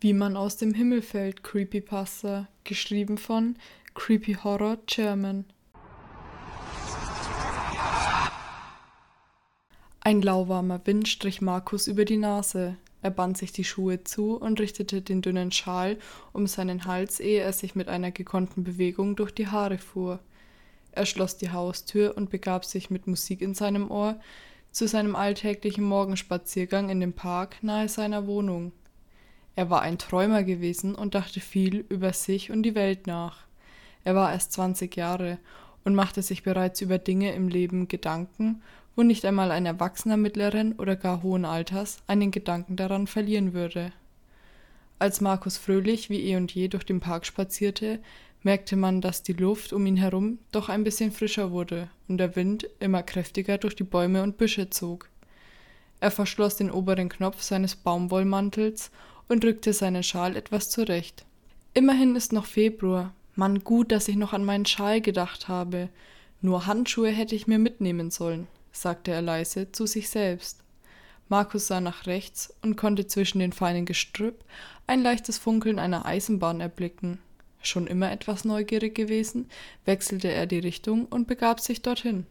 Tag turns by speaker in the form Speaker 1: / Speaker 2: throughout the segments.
Speaker 1: Wie man aus dem Himmel fällt, Creepypasta, geschrieben von Creepy Horror German. Ein lauwarmer Wind strich Markus über die Nase. Er band sich die Schuhe zu und richtete den dünnen Schal um seinen Hals, ehe er sich mit einer gekonnten Bewegung durch die Haare fuhr. Er schloss die Haustür und begab sich mit Musik in seinem Ohr zu seinem alltäglichen Morgenspaziergang in dem Park nahe seiner Wohnung. Er war ein Träumer gewesen und dachte viel über sich und die Welt nach. Er war erst 20 Jahre und machte sich bereits über Dinge im Leben Gedanken, wo nicht einmal ein Erwachsener mittleren oder gar hohen Alters einen Gedanken daran verlieren würde. Als Markus fröhlich wie eh und je durch den Park spazierte, merkte man, dass die Luft um ihn herum doch ein bisschen frischer wurde und der Wind immer kräftiger durch die Bäume und Büsche zog. Er verschloss den oberen Knopf seines Baumwollmantels und rückte seinen Schal etwas zurecht. Immerhin ist noch Februar. Mann, gut, dass ich noch an meinen Schal gedacht habe. Nur Handschuhe hätte ich mir mitnehmen sollen, sagte er leise zu sich selbst. Markus sah nach rechts und konnte zwischen den feinen Gestrüpp ein leichtes Funkeln einer Eisenbahn erblicken. Schon immer etwas neugierig gewesen, wechselte er die Richtung und begab sich dorthin.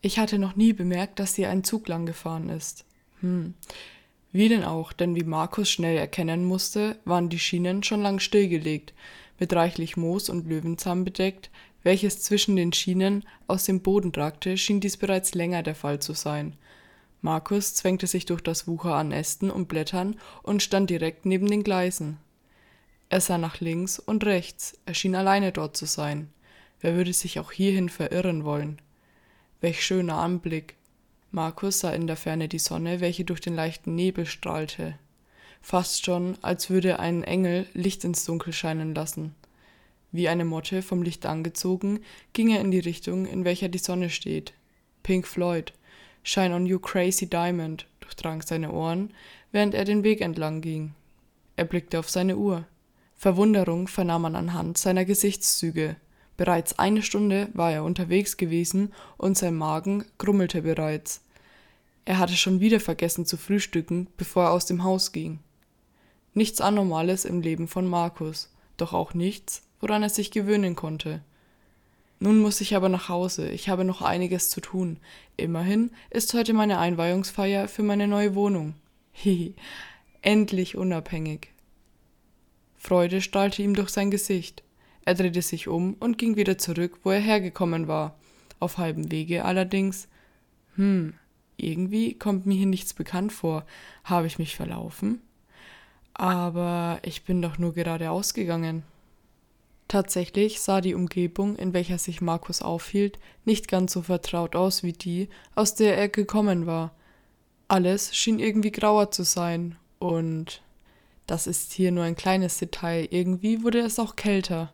Speaker 1: Ich hatte noch nie bemerkt, dass hier ein Zug lang gefahren ist. Hm, wie denn auch, denn wie Markus schnell erkennen musste, waren die Schienen schon lang stillgelegt, mit reichlich Moos und Löwenzahn bedeckt, welches zwischen den Schienen aus dem Boden ragte, schien dies bereits länger der Fall zu sein. Markus zwängte sich durch das Wucher an Ästen und Blättern und stand direkt neben den Gleisen. Er sah nach links und rechts, er schien alleine dort zu sein. Wer würde sich auch hierhin verirren wollen? Welch schöner Anblick, Markus sah in der Ferne die Sonne, welche durch den leichten Nebel strahlte. Fast schon, als würde ein Engel Licht ins Dunkel scheinen lassen. Wie eine Motte vom Licht angezogen, ging er in die Richtung, in welcher die Sonne steht. Pink Floyd, Shine on You Crazy Diamond, durchdrang seine Ohren, während er den Weg entlang ging. Er blickte auf seine Uhr. Verwunderung vernahm man anhand seiner Gesichtszüge. Bereits eine Stunde war er unterwegs gewesen und sein Magen grummelte bereits. Er hatte schon wieder vergessen zu frühstücken, bevor er aus dem Haus ging. Nichts Anormales im Leben von Markus, doch auch nichts, woran er sich gewöhnen konnte. Nun muss ich aber nach Hause, ich habe noch einiges zu tun. Immerhin ist heute meine Einweihungsfeier für meine neue Wohnung. Hihi, endlich unabhängig. Freude strahlte ihm durch sein Gesicht. Er drehte sich um und ging wieder zurück, wo er hergekommen war. Auf halbem Wege allerdings. Hm, irgendwie kommt mir hier nichts bekannt vor. Habe ich mich verlaufen? Aber ich bin doch nur geradeaus gegangen. Tatsächlich sah die Umgebung, in welcher sich Markus aufhielt, nicht ganz so vertraut aus wie die, aus der er gekommen war. Alles schien irgendwie grauer zu sein, und das ist hier nur ein kleines Detail, irgendwie wurde es auch kälter.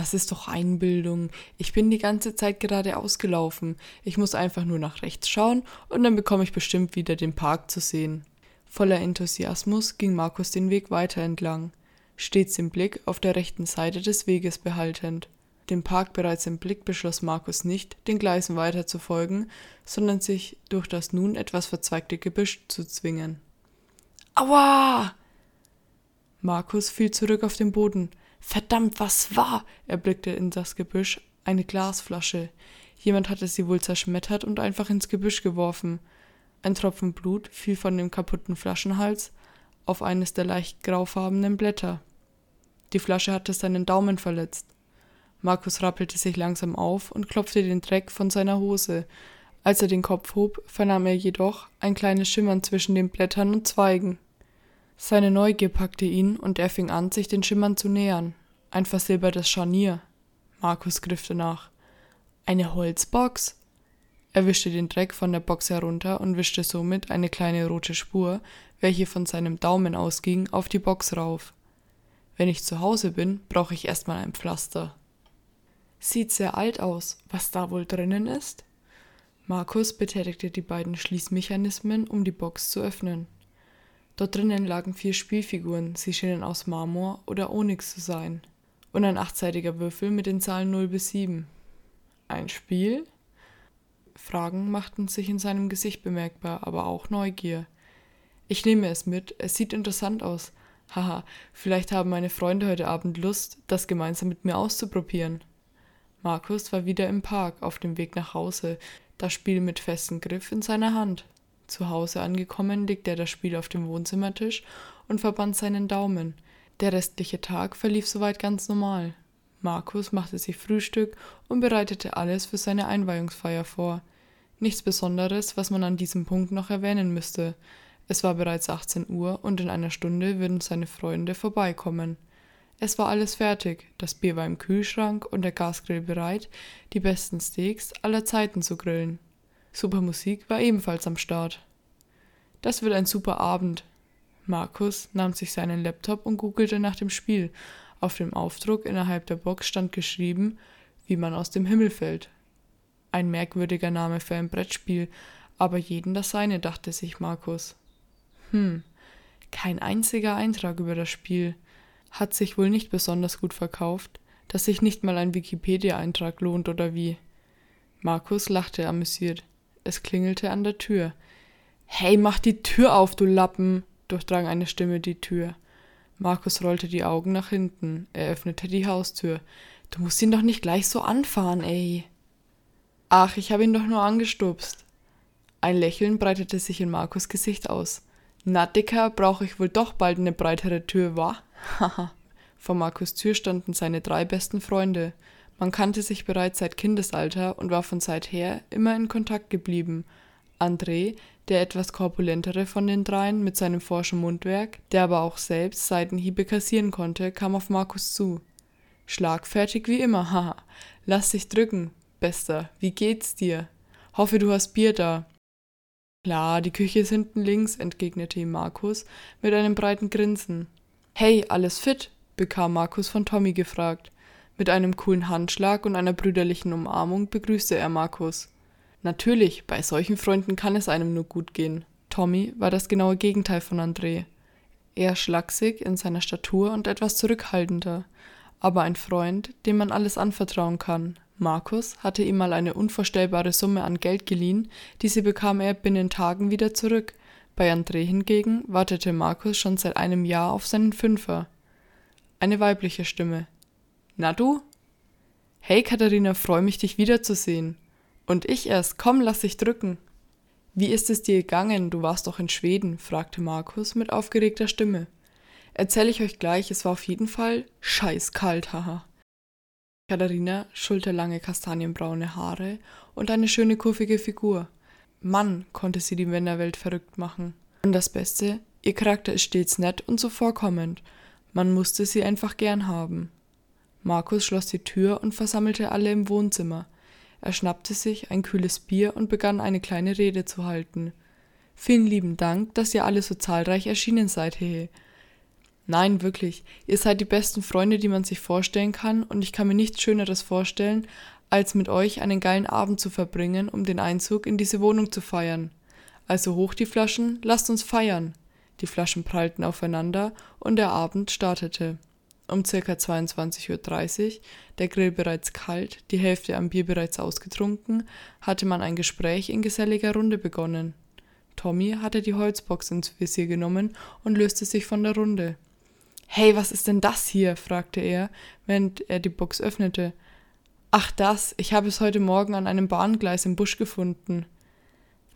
Speaker 1: Das ist doch Einbildung. Ich bin die ganze Zeit gerade ausgelaufen. Ich muss einfach nur nach rechts schauen und dann bekomme ich bestimmt wieder den Park zu sehen. Voller Enthusiasmus ging Markus den Weg weiter entlang, stets den Blick auf der rechten Seite des Weges behaltend. Den Park bereits im Blick beschloss Markus nicht, den Gleisen weiter zu folgen, sondern sich durch das nun etwas verzweigte Gebüsch zu zwingen. Aua! Markus fiel zurück auf den Boden. Verdammt, was war? Er blickte in das Gebüsch. Eine Glasflasche. Jemand hatte sie wohl zerschmettert und einfach ins Gebüsch geworfen. Ein Tropfen Blut fiel von dem kaputten Flaschenhals auf eines der leicht graufarbenen Blätter. Die Flasche hatte seinen Daumen verletzt. Markus rappelte sich langsam auf und klopfte den Dreck von seiner Hose. Als er den Kopf hob, vernahm er jedoch ein kleines Schimmern zwischen den Blättern und Zweigen. Seine Neugier packte ihn und er fing an, sich den Schimmern zu nähern. Ein versilbertes Scharnier. Markus griff danach. Eine Holzbox? Er wischte den Dreck von der Box herunter und wischte somit eine kleine rote Spur, welche von seinem Daumen ausging, auf die Box rauf. Wenn ich zu Hause bin, brauche ich erstmal ein Pflaster. Sieht sehr alt aus. Was da wohl drinnen ist? Markus betätigte die beiden Schließmechanismen, um die Box zu öffnen. Dort drinnen lagen vier Spielfiguren, sie schienen aus Marmor oder Onyx zu sein. Und ein achtseitiger Würfel mit den Zahlen 0 bis 7. Ein Spiel? Fragen machten sich in seinem Gesicht bemerkbar, aber auch Neugier. Ich nehme es mit, es sieht interessant aus, Haha, vielleicht haben meine Freunde heute Abend Lust, das gemeinsam mit mir auszuprobieren. Markus war wieder im Park auf dem Weg nach Hause, das Spiel mit festem Griff in seiner Hand. Zu Hause angekommen, legte er das Spiel auf dem Wohnzimmertisch und verband seinen Daumen. Der restliche Tag verlief soweit ganz normal. Markus machte sich Frühstück und bereitete alles für seine Einweihungsfeier vor. Nichts Besonderes, was man an diesem Punkt noch erwähnen müsste. Es war bereits 18 Uhr und in einer Stunde würden seine Freunde vorbeikommen. Es war alles fertig, das Bier war im Kühlschrank und der Gasgrill bereit, die besten Steaks aller Zeiten zu grillen. Super Musik war ebenfalls am Start. Das wird ein super Abend. Markus nahm sich seinen Laptop und googelte nach dem Spiel. Auf dem Aufdruck innerhalb der Box stand geschrieben, wie man aus dem Himmel fällt. Ein merkwürdiger Name für ein Brettspiel, aber jeden das seine, dachte sich Markus. Hm, kein einziger Eintrag über das Spiel hat sich wohl nicht besonders gut verkauft, dass sich nicht mal ein Wikipedia-Eintrag lohnt oder wie. Markus lachte amüsiert. Es klingelte an der Tür. Hey, mach die Tür auf, du Lappen! durchdrang eine Stimme die Tür. Markus rollte die Augen nach hinten. Er öffnete die Haustür. Du musst ihn doch nicht gleich so anfahren, ey. Ach, ich habe ihn doch nur angestupst. Ein Lächeln breitete sich in Markus Gesicht aus. Na, Dicker, brauche ich wohl doch bald eine breitere Tür, wa? Haha. Vor Markus Tür standen seine drei besten Freunde. Man kannte sich bereits seit Kindesalter und war von seither immer in Kontakt geblieben. André, der etwas korpulentere von den dreien mit seinem forschen Mundwerk, der aber auch selbst Seitenhiebe kassieren konnte, kam auf Markus zu. Schlagfertig wie immer, haha. Lass dich drücken, Bester. Wie geht's dir? Hoffe, du hast Bier da. Klar, die Küche ist hinten links, entgegnete ihm Markus mit einem breiten Grinsen. Hey, alles fit? bekam Markus von Tommy gefragt. Mit einem coolen Handschlag und einer brüderlichen Umarmung begrüßte er Markus. Natürlich, bei solchen Freunden kann es einem nur gut gehen. Tommy war das genaue Gegenteil von André. Eher schlaksig in seiner Statur und etwas zurückhaltender, aber ein Freund, dem man alles anvertrauen kann, Markus hatte ihm mal eine unvorstellbare Summe an Geld geliehen, diese bekam er binnen Tagen wieder zurück. Bei André hingegen wartete Markus schon seit einem Jahr auf seinen Fünfer. Eine weibliche Stimme. Na du? Hey Katharina, freu mich dich wiederzusehen. Und ich erst, komm, lass dich drücken. Wie ist es dir gegangen? Du warst doch in Schweden, fragte Markus mit aufgeregter Stimme. Erzähl ich euch gleich, es war auf jeden Fall scheiß kalt, haha. Katharina, schulterlange kastanienbraune Haare und eine schöne kurvige Figur. Mann, konnte sie die Männerwelt verrückt machen. Und das Beste, ihr Charakter ist stets nett und zuvorkommend. Man musste sie einfach gern haben. Markus schloss die Tür und versammelte alle im Wohnzimmer. Er schnappte sich ein kühles Bier und begann eine kleine Rede zu halten. Vielen lieben Dank, dass ihr alle so zahlreich erschienen seid, hehe. Nein, wirklich. Ihr seid die besten Freunde, die man sich vorstellen kann, und ich kann mir nichts Schöneres vorstellen, als mit euch einen geilen Abend zu verbringen, um den Einzug in diese Wohnung zu feiern. Also hoch die Flaschen, lasst uns feiern. Die Flaschen prallten aufeinander und der Abend startete. Um circa 22.30 Uhr, der Grill bereits kalt, die Hälfte am Bier bereits ausgetrunken, hatte man ein Gespräch in geselliger Runde begonnen. Tommy hatte die Holzbox ins Visier genommen und löste sich von der Runde. Hey, was ist denn das hier? fragte er, während er die Box öffnete. Ach das, ich habe es heute Morgen an einem Bahngleis im Busch gefunden.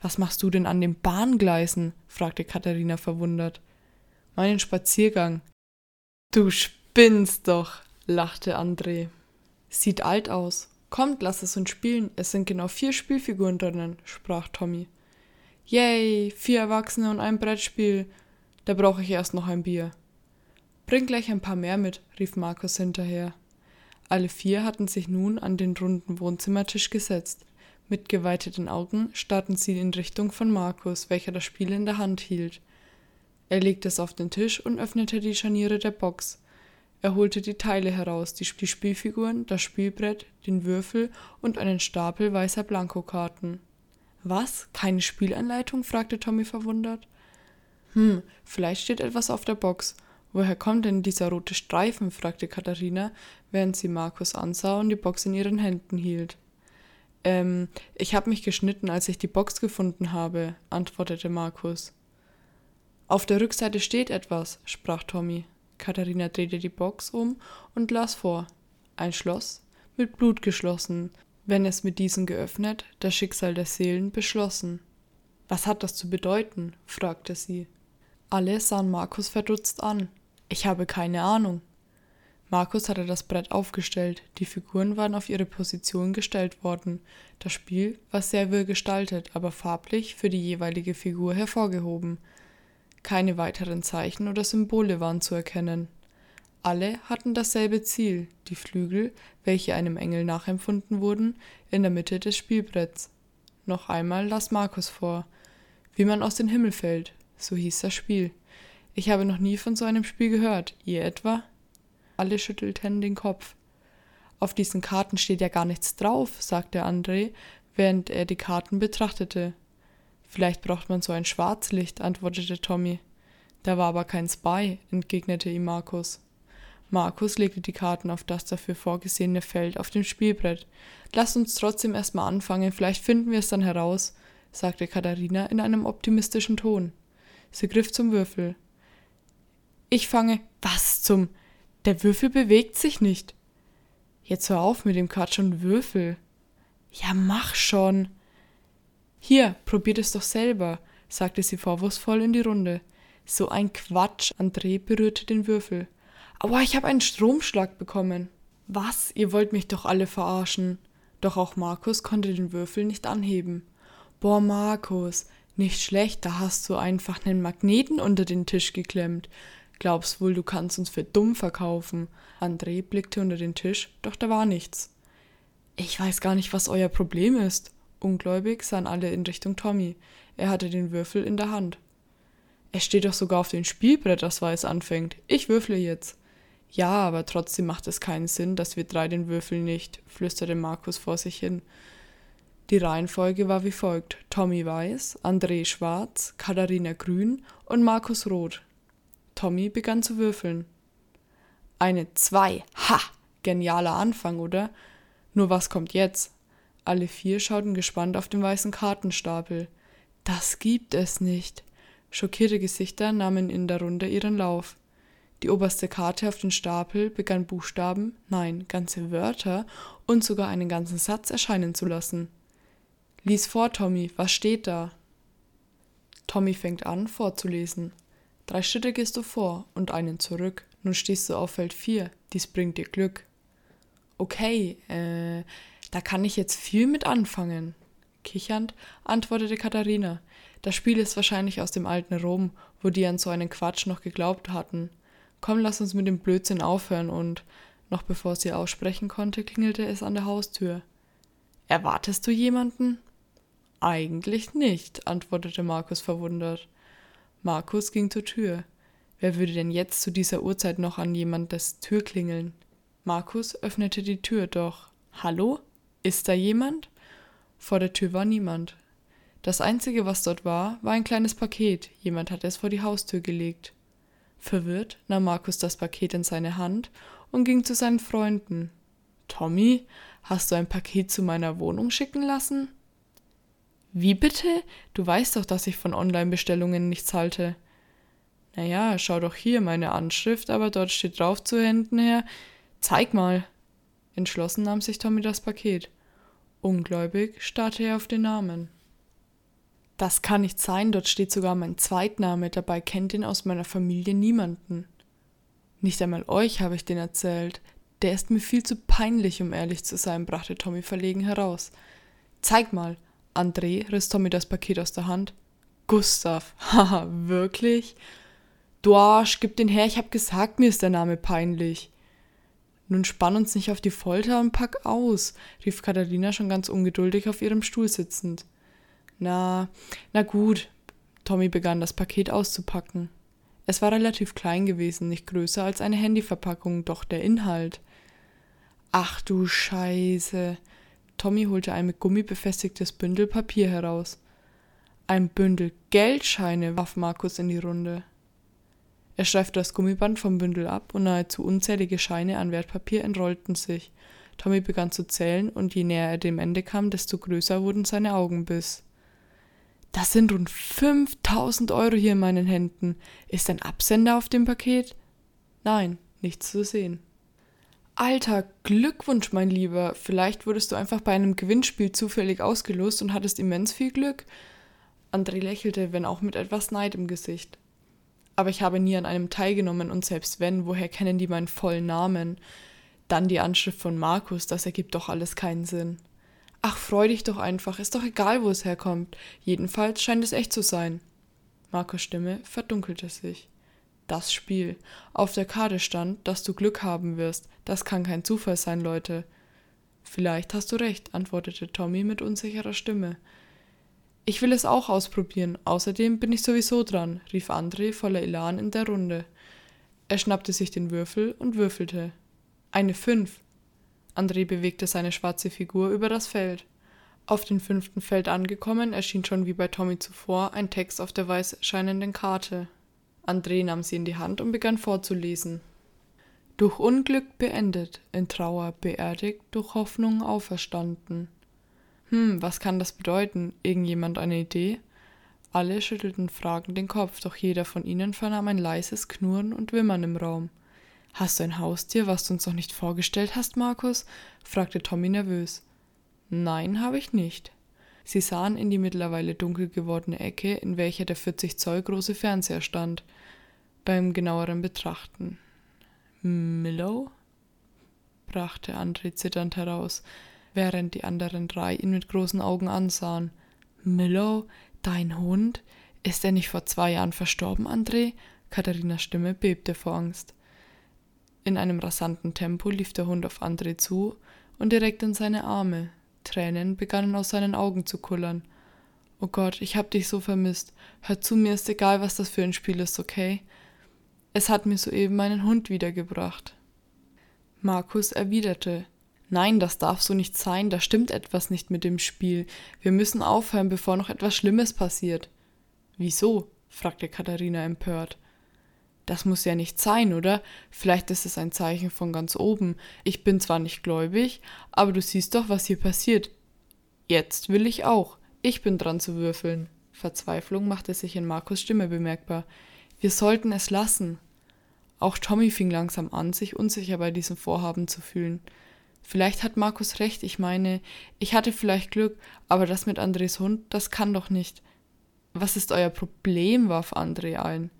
Speaker 1: Was machst du denn an den Bahngleisen? fragte Katharina verwundert. Meinen Spaziergang. Du spinnst doch, lachte André. Sieht alt aus. Kommt, lass es uns spielen. Es sind genau vier Spielfiguren drinnen, sprach Tommy. Yay, vier Erwachsene und ein Brettspiel. Da brauche ich erst noch ein Bier. Bring gleich ein paar mehr mit, rief Markus hinterher. Alle vier hatten sich nun an den runden Wohnzimmertisch gesetzt. Mit geweiteten Augen starrten sie in Richtung von Markus, welcher das Spiel in der Hand hielt. Er legte es auf den Tisch und öffnete die Scharniere der Box. Er holte die Teile heraus, die Spielfiguren, das Spielbrett, den Würfel und einen Stapel weißer Blankokarten. Was? Keine Spielanleitung? fragte Tommy verwundert. Hm, vielleicht steht etwas auf der Box. Woher kommt denn dieser rote Streifen? fragte Katharina, während sie Markus ansah und die Box in ihren Händen hielt. Ähm, ich habe mich geschnitten, als ich die Box gefunden habe, antwortete Markus. Auf der Rückseite steht etwas, sprach Tommy. Katharina drehte die Box um und las vor. Ein Schloss, mit Blut geschlossen, wenn es mit diesen geöffnet, das Schicksal der Seelen beschlossen. Was hat das zu bedeuten? fragte sie. Alle sahen Markus verdutzt an. Ich habe keine Ahnung. Markus hatte das Brett aufgestellt, die Figuren waren auf ihre Position gestellt worden. Das Spiel war sehr wirr gestaltet, aber farblich für die jeweilige Figur hervorgehoben. Keine weiteren Zeichen oder Symbole waren zu erkennen. Alle hatten dasselbe Ziel, die Flügel, welche einem Engel nachempfunden wurden, in der Mitte des Spielbretts. Noch einmal las Markus vor. Wie man aus dem Himmel fällt, so hieß das Spiel. Ich habe noch nie von so einem Spiel gehört. Ihr etwa? Alle schüttelten den Kopf. Auf diesen Karten steht ja gar nichts drauf, sagte André, während er die Karten betrachtete. Vielleicht braucht man so ein Schwarzlicht, antwortete Tommy. Da war aber keins bei, entgegnete ihm Markus. Markus legte die Karten auf das dafür vorgesehene Feld auf dem Spielbrett. Lasst uns trotzdem erstmal anfangen, vielleicht finden wir es dann heraus, sagte Katharina in einem optimistischen Ton. Sie griff zum Würfel. Ich fange. Was zum. Der Würfel bewegt sich nicht. Jetzt hör auf mit dem Quatsch und Würfel. Ja, mach schon. Hier, probiert es doch selber, sagte sie vorwurfsvoll in die Runde. So ein Quatsch. André berührte den Würfel. Aua, ich habe einen Stromschlag bekommen. Was? Ihr wollt mich doch alle verarschen. Doch auch Markus konnte den Würfel nicht anheben. Boah, Markus, nicht schlecht, da hast du einfach einen Magneten unter den Tisch geklemmt. Glaubst wohl, du kannst uns für dumm verkaufen. André blickte unter den Tisch, doch da war nichts. Ich weiß gar nicht, was euer Problem ist. Ungläubig sahen alle in Richtung Tommy. Er hatte den Würfel in der Hand. Es steht doch sogar auf dem Spielbrett, dass Weiß anfängt. Ich würfle jetzt. Ja, aber trotzdem macht es keinen Sinn, dass wir drei den Würfel nicht, flüsterte Markus vor sich hin. Die Reihenfolge war wie folgt: Tommy weiß, André schwarz, Katharina grün und Markus rot. Tommy begann zu würfeln. Eine Zwei. Ha! Genialer Anfang, oder? Nur was kommt jetzt? Alle vier schauten gespannt auf den weißen Kartenstapel. Das gibt es nicht. Schockierte Gesichter nahmen in der Runde ihren Lauf. Die oberste Karte auf den Stapel begann Buchstaben, nein, ganze Wörter und sogar einen ganzen Satz erscheinen zu lassen. Lies vor, Tommy, was steht da? Tommy fängt an, vorzulesen. Drei Schritte gehst du vor und einen zurück. Nun stehst du auf Feld 4. Dies bringt dir Glück. Okay, äh, da kann ich jetzt viel mit anfangen. Kichernd antwortete Katharina. Das Spiel ist wahrscheinlich aus dem alten Rom, wo die an so einen Quatsch noch geglaubt hatten. Komm, lass uns mit dem Blödsinn aufhören und noch bevor sie aussprechen konnte, klingelte es an der Haustür. Erwartest du jemanden? Eigentlich nicht, antwortete Markus verwundert. Markus ging zur Tür. Wer würde denn jetzt zu dieser Uhrzeit noch an jemandes Tür klingeln? Markus öffnete die Tür, doch Hallo? Ist da jemand? Vor der Tür war niemand. Das einzige, was dort war, war ein kleines Paket. Jemand hatte es vor die Haustür gelegt. Verwirrt nahm Markus das Paket in seine Hand und ging zu seinen Freunden. Tommy, hast du ein Paket zu meiner Wohnung schicken lassen? Wie bitte? Du weißt doch, dass ich von Online-Bestellungen nichts halte. Naja, schau doch hier meine Anschrift, aber dort steht drauf zu Händen her. Zeig mal. Entschlossen nahm sich Tommy das Paket. Ungläubig starrte er auf den Namen. Das kann nicht sein, dort steht sogar mein Zweitname, dabei kennt ihn aus meiner Familie niemanden. Nicht einmal euch habe ich den erzählt. Der ist mir viel zu peinlich, um ehrlich zu sein, brachte Tommy verlegen heraus. Zeig mal. André riss Tommy das Paket aus der Hand. Gustav. Haha, wirklich? Du Arsch, gib den her, ich hab gesagt, mir ist der Name peinlich. Nun spann uns nicht auf die Folter und pack aus, rief Katharina schon ganz ungeduldig auf ihrem Stuhl sitzend. Na, na gut. Tommy begann das Paket auszupacken. Es war relativ klein gewesen, nicht größer als eine Handyverpackung, doch der Inhalt. Ach du Scheiße. Tommy holte ein mit Gummi befestigtes Bündel Papier heraus. Ein Bündel Geldscheine, warf Markus in die Runde. Er streifte das Gummiband vom Bündel ab und nahezu unzählige Scheine an Wertpapier entrollten sich. Tommy begann zu zählen, und je näher er dem Ende kam, desto größer wurden seine Augenbiss. Das sind rund 5000 Euro hier in meinen Händen. Ist ein Absender auf dem Paket? Nein, nichts zu sehen. Alter, Glückwunsch, mein Lieber. Vielleicht wurdest du einfach bei einem Gewinnspiel zufällig ausgelost und hattest immens viel Glück. André lächelte, wenn auch mit etwas Neid im Gesicht. Aber ich habe nie an einem teilgenommen und selbst wenn, woher kennen die meinen vollen Namen? Dann die Anschrift von Markus, das ergibt doch alles keinen Sinn. Ach, freu dich doch einfach, ist doch egal, wo es herkommt. Jedenfalls scheint es echt zu sein. Markus Stimme verdunkelte sich. Das Spiel. Auf der Karte stand, dass du Glück haben wirst. Das kann kein Zufall sein, Leute. Vielleicht hast du recht, antwortete Tommy mit unsicherer Stimme. Ich will es auch ausprobieren. Außerdem bin ich sowieso dran, rief André voller Elan in der Runde. Er schnappte sich den Würfel und würfelte. Eine Fünf. André bewegte seine schwarze Figur über das Feld. Auf dem fünften Feld angekommen, erschien schon wie bei Tommy zuvor ein Text auf der weiß scheinenden Karte. André nahm sie in die Hand und begann vorzulesen. Durch Unglück beendet, in Trauer beerdigt, durch Hoffnung auferstanden. Hm, was kann das bedeuten? Irgendjemand eine Idee? Alle schüttelten fragend den Kopf, doch jeder von ihnen vernahm ein leises Knurren und Wimmern im Raum. Hast du ein Haustier, was du uns noch nicht vorgestellt hast, Markus? fragte Tommy nervös. Nein, habe ich nicht. Sie sahen in die mittlerweile dunkel gewordene Ecke, in welcher der 40 Zoll große Fernseher stand. Beim genaueren Betrachten. Millow? brachte André zitternd heraus, während die anderen drei ihn mit großen Augen ansahen. Millow, dein Hund? Ist er nicht vor zwei Jahren verstorben, André? Katharinas Stimme bebte vor Angst. In einem rasanten Tempo lief der Hund auf André zu und direkt in seine Arme. Tränen begannen aus seinen Augen zu kullern. Oh Gott, ich hab dich so vermisst. Hör zu, mir ist egal, was das für ein Spiel ist, okay? Es hat mir soeben meinen Hund wiedergebracht. Markus erwiderte Nein, das darf so nicht sein, da stimmt etwas nicht mit dem Spiel. Wir müssen aufhören, bevor noch etwas Schlimmes passiert. Wieso? fragte Katharina empört. Das muss ja nicht sein, oder? Vielleicht ist es ein Zeichen von ganz oben. Ich bin zwar nicht gläubig, aber du siehst doch, was hier passiert. Jetzt will ich auch. Ich bin dran zu würfeln. Verzweiflung machte sich in Markus Stimme bemerkbar. Wir sollten es lassen. Auch Tommy fing langsam an, sich unsicher bei diesem Vorhaben zu fühlen. Vielleicht hat Markus recht, ich meine, ich hatte vielleicht Glück, aber das mit Andres Hund, das kann doch nicht. Was ist euer Problem? warf André ein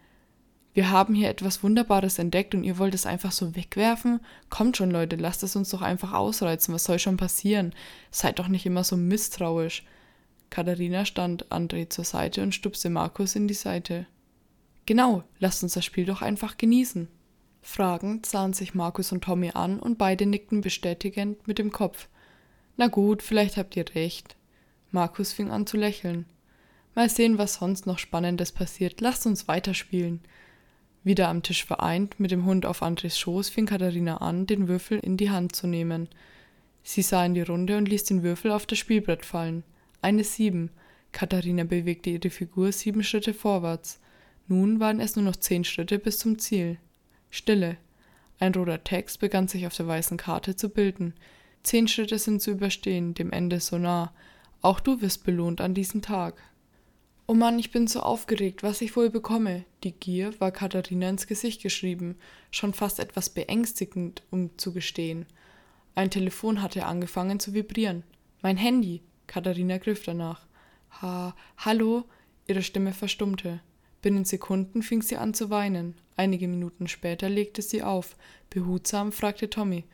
Speaker 1: wir haben hier etwas Wunderbares entdeckt und ihr wollt es einfach so wegwerfen? Kommt schon, Leute, lasst es uns doch einfach ausreizen. Was soll schon passieren? Seid doch nicht immer so misstrauisch. Katharina stand André zur Seite und stupste Markus in die Seite. Genau, lasst uns das Spiel doch einfach genießen. Fragend sahen sich Markus und Tommy an und beide nickten bestätigend mit dem Kopf. Na gut, vielleicht habt ihr recht. Markus fing an zu lächeln. Mal sehen, was sonst noch Spannendes passiert. Lasst uns weiterspielen. Wieder am Tisch vereint, mit dem Hund auf Andres Schoß, fing Katharina an, den Würfel in die Hand zu nehmen. Sie sah in die Runde und ließ den Würfel auf das Spielbrett fallen. Eine Sieben. Katharina bewegte ihre Figur sieben Schritte vorwärts. Nun waren es nur noch zehn Schritte bis zum Ziel. Stille. Ein roter Text begann sich auf der weißen Karte zu bilden. Zehn Schritte sind zu überstehen, dem Ende so nah. Auch du wirst belohnt an diesem Tag. Oh Mann, ich bin so aufgeregt, was ich wohl bekomme. Die Gier war Katharina ins Gesicht geschrieben, schon fast etwas beängstigend, um zu gestehen. Ein Telefon hatte angefangen zu vibrieren. Mein Handy. Katharina griff danach. Ha, hallo? Ihre Stimme verstummte. Binnen Sekunden fing sie an zu weinen. Einige Minuten später legte sie auf. Behutsam fragte Tommy: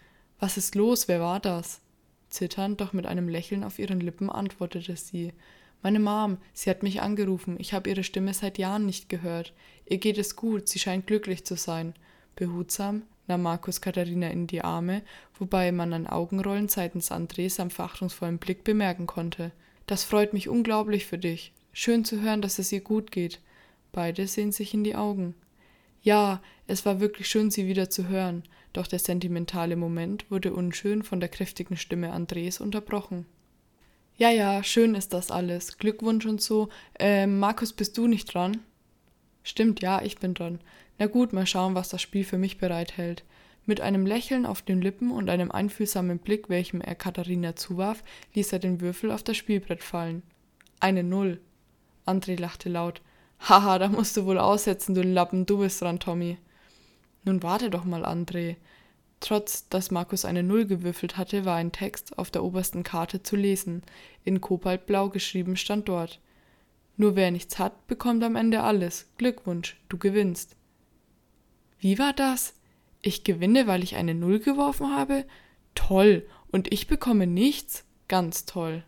Speaker 1: Was ist los? Wer war das? Zitternd, doch mit einem Lächeln auf ihren Lippen antwortete sie: meine Mom, sie hat mich angerufen, ich habe ihre Stimme seit Jahren nicht gehört. Ihr geht es gut, sie scheint glücklich zu sein. Behutsam nahm Markus Katharina in die Arme, wobei man ein Augenrollen seitens Andres am verachtungsvollen Blick bemerken konnte. Das freut mich unglaublich für dich. Schön zu hören, dass es ihr gut geht. Beide sehen sich in die Augen. Ja, es war wirklich schön, sie wieder zu hören, doch der sentimentale Moment wurde unschön von der kräftigen Stimme Andres unterbrochen. Ja, ja, schön ist das alles. Glückwunsch und so. Ähm, Markus, bist du nicht dran? Stimmt, ja, ich bin dran. Na gut, mal schauen, was das Spiel für mich bereithält. Mit einem Lächeln auf den Lippen und einem einfühlsamen Blick, welchem er Katharina zuwarf, ließ er den Würfel auf das Spielbrett fallen. Eine Null. André lachte laut. Haha, da musst du wohl aussetzen, du Lappen, du bist dran, Tommy. Nun warte doch mal, André. Trotz dass Markus eine Null gewürfelt hatte, war ein Text auf der obersten Karte zu lesen. In Kobaltblau geschrieben stand dort. Nur wer nichts hat, bekommt am Ende alles. Glückwunsch, du gewinnst. Wie war das? Ich gewinne, weil ich eine Null geworfen habe? Toll. Und ich bekomme nichts? Ganz toll.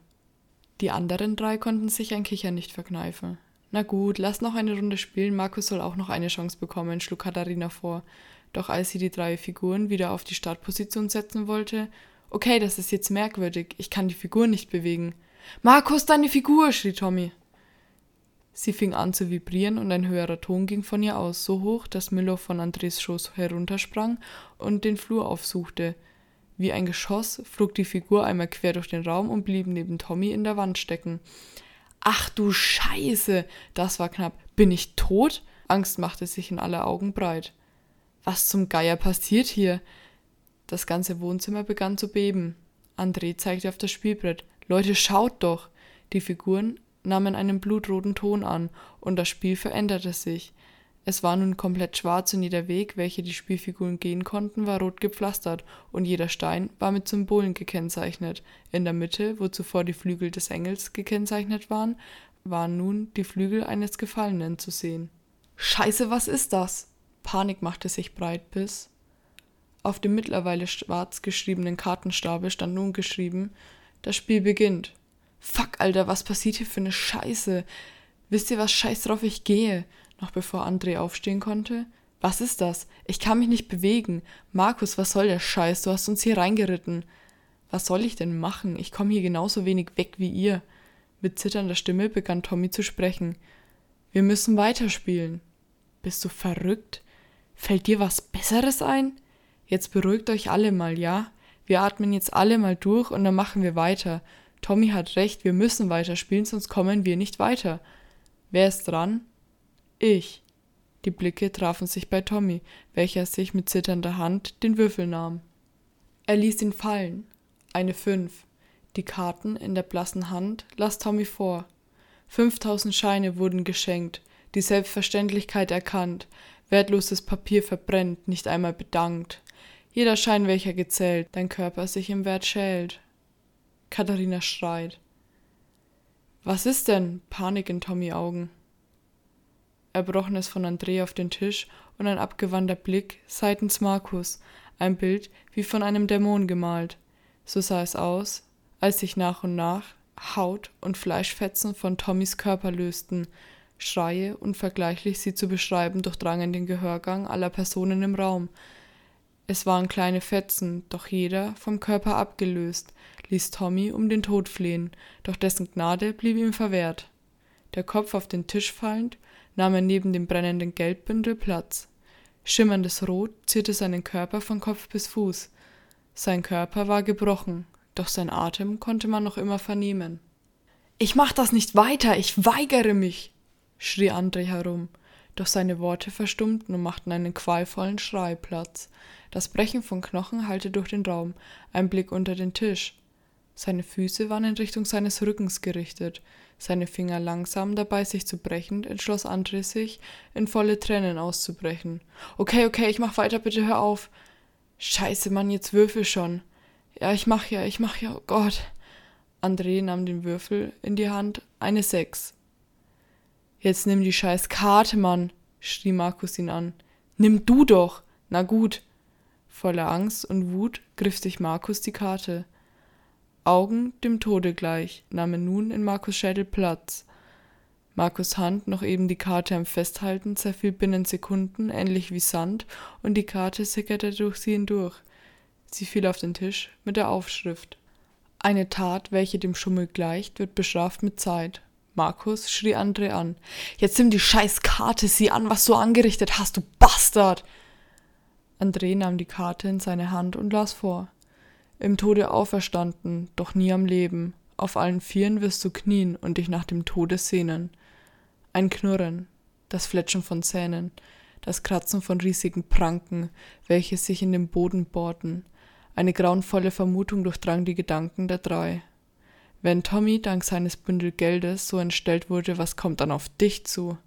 Speaker 1: Die anderen drei konnten sich ein Kichern nicht verkneifen. Na gut, lass noch eine Runde spielen, Markus soll auch noch eine Chance bekommen, schlug Katharina vor. Doch als sie die drei Figuren wieder auf die Startposition setzen wollte, okay, das ist jetzt merkwürdig, ich kann die Figur nicht bewegen. Markus, deine Figur, schrie Tommy. Sie fing an zu vibrieren und ein höherer Ton ging von ihr aus, so hoch, dass Miller von Andres Schoß heruntersprang und den Flur aufsuchte. Wie ein Geschoss flog die Figur einmal quer durch den Raum und blieb neben Tommy in der Wand stecken. Ach du Scheiße, das war knapp. Bin ich tot? Angst machte sich in alle Augen breit. Was zum Geier passiert hier? Das ganze Wohnzimmer begann zu beben. André zeigte auf das Spielbrett. Leute, schaut doch! Die Figuren nahmen einen blutroten Ton an, und das Spiel veränderte sich. Es war nun komplett schwarz und jeder Weg, welche die Spielfiguren gehen konnten, war rot gepflastert, und jeder Stein war mit Symbolen gekennzeichnet. In der Mitte, wo zuvor die Flügel des Engels gekennzeichnet waren, waren nun die Flügel eines Gefallenen zu sehen. Scheiße, was ist das? Panik machte sich breit bis. Auf dem mittlerweile schwarz geschriebenen Kartenstapel stand nun geschrieben: Das Spiel beginnt. Fuck, Alter, was passiert hier für eine Scheiße? Wisst ihr, was scheiß drauf ich gehe? Noch bevor André aufstehen konnte. Was ist das? Ich kann mich nicht bewegen. Markus, was soll der Scheiß? Du hast uns hier reingeritten. Was soll ich denn machen? Ich komme hier genauso wenig weg wie ihr. Mit zitternder Stimme begann Tommy zu sprechen. Wir müssen weiterspielen. Bist du verrückt? Fällt dir was Besseres ein? Jetzt beruhigt euch alle mal, ja? Wir atmen jetzt alle mal durch und dann machen wir weiter. Tommy hat recht, wir müssen weiterspielen, sonst kommen wir nicht weiter. Wer ist dran? Ich. Die Blicke trafen sich bei Tommy, welcher sich mit zitternder Hand den Würfel nahm. Er ließ ihn fallen. Eine Fünf. Die Karten in der blassen Hand las Tommy vor. Fünftausend Scheine wurden geschenkt, die Selbstverständlichkeit erkannt, wertloses Papier verbrennt, nicht einmal bedankt. Jeder Schein, welcher gezählt, dein Körper sich im Wert schält. Katharina schreit. Was ist denn? Panik in Tommy Augen. Erbrochenes von André auf den Tisch und ein abgewandter Blick seitens Markus, ein Bild wie von einem Dämon gemalt. So sah es aus, als sich nach und nach Haut und Fleischfetzen von Tommys Körper lösten, Schreie, unvergleichlich sie zu beschreiben, durchdrangen den Gehörgang aller Personen im Raum. Es waren kleine Fetzen, doch jeder, vom Körper abgelöst, ließ Tommy um den Tod flehen, doch dessen Gnade blieb ihm verwehrt. Der Kopf auf den Tisch fallend, nahm er neben dem brennenden Geldbündel Platz. Schimmerndes Rot zierte seinen Körper von Kopf bis Fuß. Sein Körper war gebrochen, doch sein Atem konnte man noch immer vernehmen. Ich mach das nicht weiter, ich weigere mich, schrie André herum, doch seine Worte verstummten und machten einen qualvollen Schrei Platz. Das Brechen von Knochen hallte durch den Raum, ein Blick unter den Tisch. Seine Füße waren in Richtung seines Rückens gerichtet, seine Finger langsam dabei sich zu brechen, entschloss André sich, in volle Tränen auszubrechen. Okay, okay, ich mach weiter, bitte hör auf. Scheiße, Mann, jetzt würfel schon. Ja, ich mach ja, ich mach ja, oh Gott. André nahm den Würfel in die Hand, eine Sechs. Jetzt nimm die scheiß Karte, Mann, schrie Markus ihn an. Nimm du doch. Na gut. Voller Angst und Wut griff sich Markus die Karte. Augen dem Tode gleich, nahmen nun in Markus Schädel Platz. Markus Hand, noch eben die Karte am Festhalten, zerfiel binnen Sekunden, ähnlich wie Sand, und die Karte sickerte durch sie hindurch. Sie fiel auf den Tisch mit der Aufschrift. Eine Tat, welche dem Schummel gleicht, wird bestraft mit Zeit. Markus schrie André an. Jetzt nimm die scheiß Karte, sieh an, was du angerichtet hast, du Bastard! André nahm die Karte in seine Hand und las vor. Im Tode auferstanden, doch nie am Leben. Auf allen Vieren wirst du knien und dich nach dem Tode sehnen. Ein Knurren, das Fletschen von Zähnen, das Kratzen von riesigen Pranken, welche sich in den Boden bohrten. Eine grauenvolle Vermutung durchdrang die Gedanken der drei. Wenn Tommy dank seines Bündel Geldes so entstellt wurde, was kommt dann auf dich zu?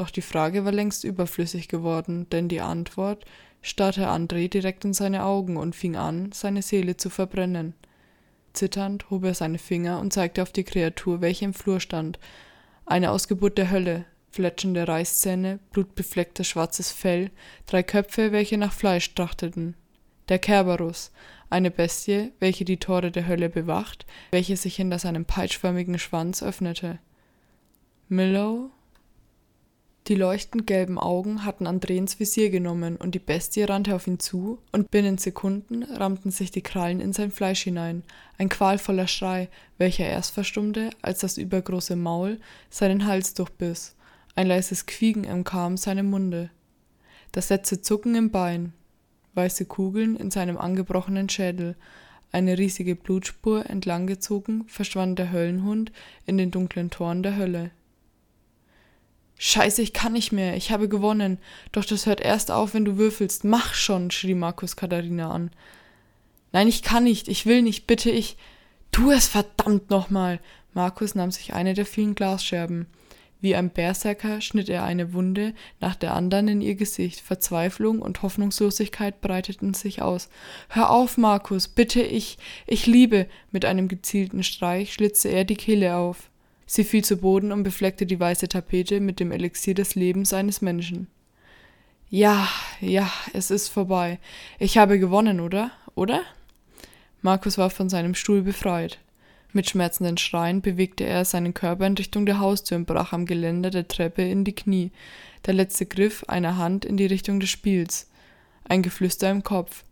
Speaker 1: Doch die Frage war längst überflüssig geworden, denn die Antwort starrte André direkt in seine Augen und fing an, seine Seele zu verbrennen. Zitternd hob er seine Finger und zeigte auf die Kreatur, welche im Flur stand. Eine Ausgeburt der Hölle, fletschende Reißzähne, blutbeflecktes schwarzes Fell, drei Köpfe, welche nach Fleisch trachteten. Der Kerberus, eine Bestie, welche die Tore der Hölle bewacht, welche sich hinter seinem peitschförmigen Schwanz öffnete. Millow? Die leuchtend gelben Augen hatten André ins Visier genommen, und die Bestie rannte auf ihn zu, und binnen Sekunden rammten sich die Krallen in sein Fleisch hinein, ein qualvoller Schrei, welcher erst verstummte, als das übergroße Maul seinen Hals durchbiss, ein leises Quieken entkam seinem Munde. Das letzte Zucken im Bein, weiße Kugeln in seinem angebrochenen Schädel, eine riesige Blutspur entlanggezogen, verschwand der Höllenhund in den dunklen Toren der Hölle. Scheiße, ich kann nicht mehr, ich habe gewonnen. Doch das hört erst auf, wenn du würfelst. Mach schon, schrie Markus Katharina an. Nein, ich kann nicht, ich will nicht, bitte ich. Tu es verdammt nochmal. Markus nahm sich eine der vielen Glasscherben. Wie ein Berserker schnitt er eine Wunde nach der anderen in ihr Gesicht. Verzweiflung und Hoffnungslosigkeit breiteten sich aus. Hör auf, Markus, bitte ich, ich liebe. Mit einem gezielten Streich schlitzte er die Kehle auf. Sie fiel zu Boden und befleckte die weiße Tapete mit dem Elixier des Lebens eines Menschen. Ja, ja, es ist vorbei. Ich habe gewonnen, oder? Oder? Markus war von seinem Stuhl befreit. Mit schmerzenden Schreien bewegte er seinen Körper in Richtung der Haustür und brach am Geländer der Treppe in die Knie. Der letzte Griff einer Hand in die Richtung des Spiels. Ein Geflüster im Kopf.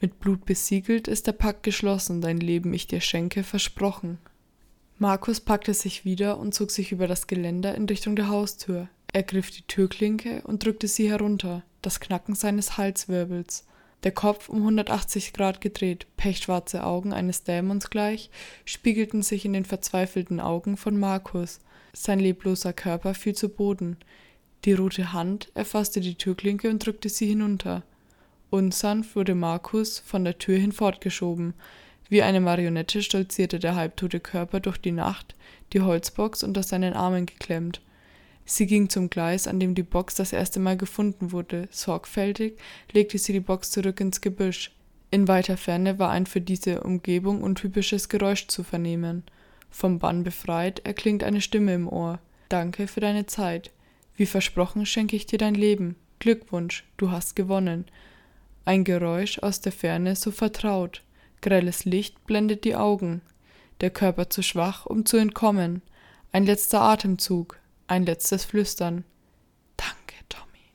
Speaker 1: Mit Blut besiegelt ist der Pakt geschlossen, dein Leben ich dir schenke, versprochen. Markus packte sich wieder und zog sich über das Geländer in Richtung der Haustür. Er griff die Türklinke und drückte sie herunter, das Knacken seines Halswirbels der Kopf um 180 Grad gedreht, pechschwarze Augen eines Dämons gleich, spiegelten sich in den verzweifelten Augen von Markus. Sein lebloser Körper fiel zu Boden. Die rote Hand erfasste die Türklinke und drückte sie hinunter. Unsanft wurde Markus von der Tür hinfortgeschoben. Wie eine Marionette stolzierte der halbtote Körper durch die Nacht, die Holzbox unter seinen Armen geklemmt. Sie ging zum Gleis, an dem die Box das erste Mal gefunden wurde. Sorgfältig legte sie die Box zurück ins Gebüsch. In weiter Ferne war ein für diese Umgebung untypisches Geräusch zu vernehmen. Vom Bann befreit erklingt eine Stimme im Ohr. Danke für deine Zeit. Wie versprochen schenke ich dir dein Leben. Glückwunsch, du hast gewonnen. Ein Geräusch aus der Ferne so vertraut. Grelles Licht blendet die Augen. Der Körper zu schwach, um zu entkommen. Ein letzter Atemzug, ein letztes Flüstern. Danke, Tommy.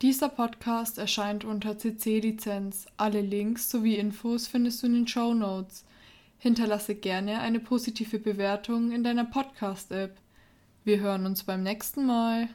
Speaker 1: Dieser Podcast erscheint unter CC-Lizenz. Alle Links sowie Infos findest du in den Show Notes. Hinterlasse gerne eine positive Bewertung in deiner Podcast-App. Wir hören uns beim nächsten Mal.